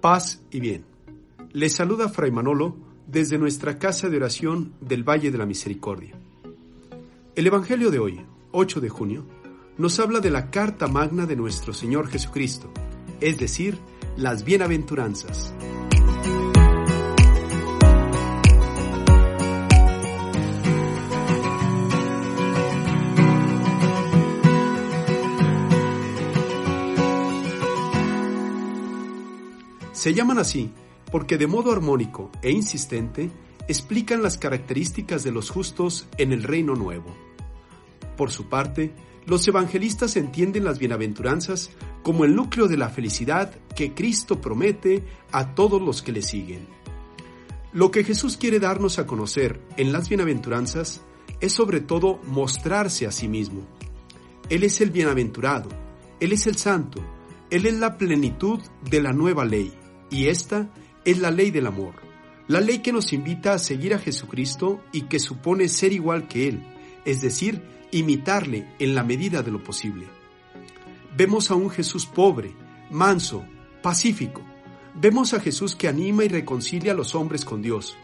Paz y bien. Les saluda Fray Manolo desde nuestra casa de oración del Valle de la Misericordia. El Evangelio de hoy, 8 de junio, nos habla de la carta magna de nuestro Señor Jesucristo, es decir, las bienaventuranzas. Se llaman así porque de modo armónico e insistente explican las características de los justos en el reino nuevo. Por su parte, los evangelistas entienden las bienaventuranzas como el núcleo de la felicidad que Cristo promete a todos los que le siguen. Lo que Jesús quiere darnos a conocer en las bienaventuranzas es sobre todo mostrarse a sí mismo. Él es el bienaventurado, Él es el santo, Él es la plenitud de la nueva ley. Y esta es la ley del amor, la ley que nos invita a seguir a Jesucristo y que supone ser igual que Él, es decir, imitarle en la medida de lo posible. Vemos a un Jesús pobre, manso, pacífico. Vemos a Jesús que anima y reconcilia a los hombres con Dios.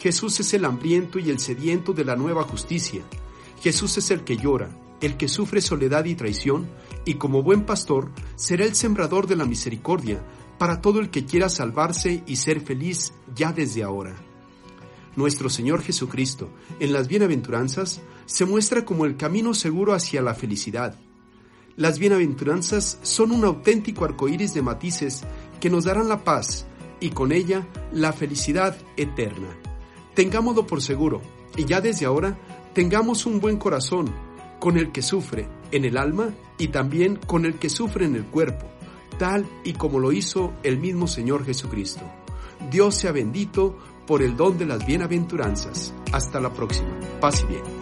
Jesús es el hambriento y el sediento de la nueva justicia. Jesús es el que llora, el que sufre soledad y traición, y como buen pastor será el sembrador de la misericordia, para todo el que quiera salvarse y ser feliz ya desde ahora. Nuestro Señor Jesucristo, en las bienaventuranzas, se muestra como el camino seguro hacia la felicidad. Las bienaventuranzas son un auténtico arcoíris de matices que nos darán la paz y con ella la felicidad eterna. Tengámoslo por seguro y ya desde ahora tengamos un buen corazón con el que sufre en el alma y también con el que sufre en el cuerpo tal y como lo hizo el mismo Señor Jesucristo. Dios sea bendito por el don de las bienaventuranzas. Hasta la próxima. Paz y bien.